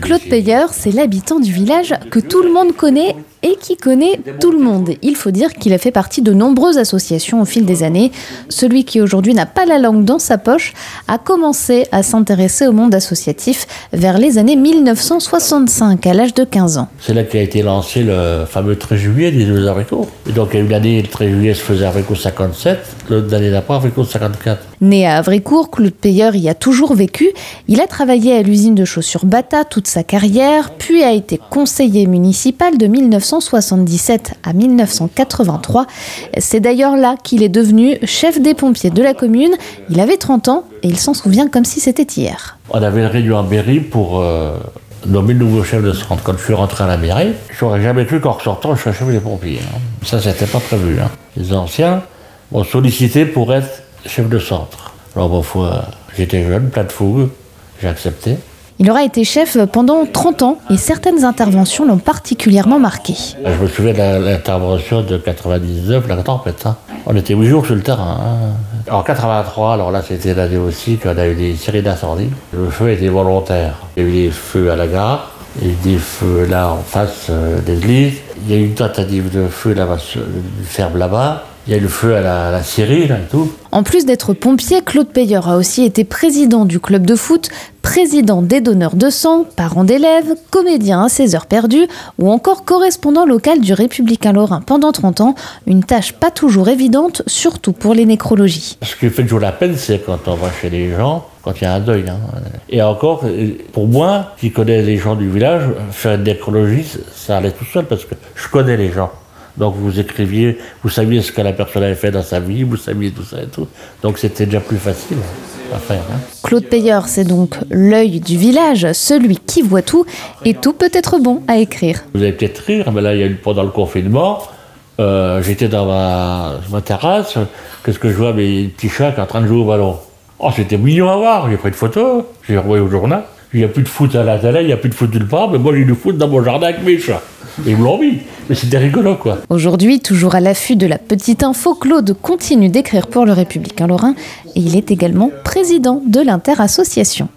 Claude Payeur, c'est l'habitant du village que tout le monde connaît et qui connaît tout le monde. Il faut dire qu'il a fait partie de nombreuses associations au fil des années. Celui qui aujourd'hui n'a pas la langue dans sa poche a commencé à s'intéresser au monde associatif vers les années 1965, à l'âge de 15 ans. C'est là qu'a été lancé le fameux 13 juillet des deux haricots. Et donc, il y a eu l'année, le 13 juillet se faisait haricot 57, l'année d'après, haricot 54. Né à Avricourt, Claude Payeur y a toujours vécu. Il a travaillé à l'usine de chaussures Bata toute sa carrière, puis a été conseiller municipal de 1977 à 1983. C'est d'ailleurs là qu'il est devenu chef des pompiers de la commune. Il avait 30 ans et il s'en souvient comme si c'était hier. On avait une réunion à mairie pour euh, nommer le nouveau chef de centre. Quand je suis rentré à la mairie, je n'aurais jamais cru qu'en ressortant, je serais chef des pompiers. hein. Ça, c'était pas prévu. hein. Les anciens m'ont sollicité pour être chef de centre. Alors, foi, j'étais jeune, plein de fougue, j'ai accepté. Il aura été chef pendant 30 ans et certaines interventions l'ont particulièrement marqué. Je me souviens de l'intervention de 99, la tempête. On était huit jours sur le terrain. hein. En 83, alors là c'était l'année aussi qu'on a eu des séries d'incendies. Le feu était volontaire. Il y a eu des feux à la gare, il y a eu des feux là en face euh, églises. Il y a eu une tentative de feu là-bas, ferme là-bas. Il y a eu le feu à la, à la scierie là et tout. En plus d'être pompier, Claude Payeur a aussi été président du club de foot, président des donneurs de sang, parent d'élèves, comédien à ses heures perdues ou encore correspondant local du Républicain Lorrain pendant 30 ans, une tâche pas toujours évidente, surtout pour les nécrologies. Ce qui fait toujours la peine, c'est quand on va chez les gens, quand il y a un deuil. hein. Et encore, pour moi, qui connais les gens du village, faire une nécrologie, ça allait tout seul parce que je connais les gens. Donc vous écriviez, vous saviez ce que la personne avait fait dans sa vie, vous saviez tout ça et tout. Donc c'était déjà plus facile à faire. hein. Claude Payeur, c'est donc l'œil du village, celui qui voit tout, et tout peut être bon à écrire. Vous allez peut-être rire, mais là, il y a eu pendant le confinement, euh, j'étais dans ma, ma terrasse, qu'est-ce que je vois? Mes petits chats qui sont en train de jouer au ballon. Oh, c'était mignon à voir, j'ai pris une photo, j'ai envoyé au journal. Il n'y a plus de foot à la télé, il n'y a plus de foot nulle part, mais moi j'ai du foot dans mon jardin avec mes chats. Et ils me l'ont. Mais c'était rigolo, quoi. Aujourd'hui, toujours à l'affût de la petite info, Claude continue d'écrire pour le Républicain Lorrain et il est également président de l'Inter-Association.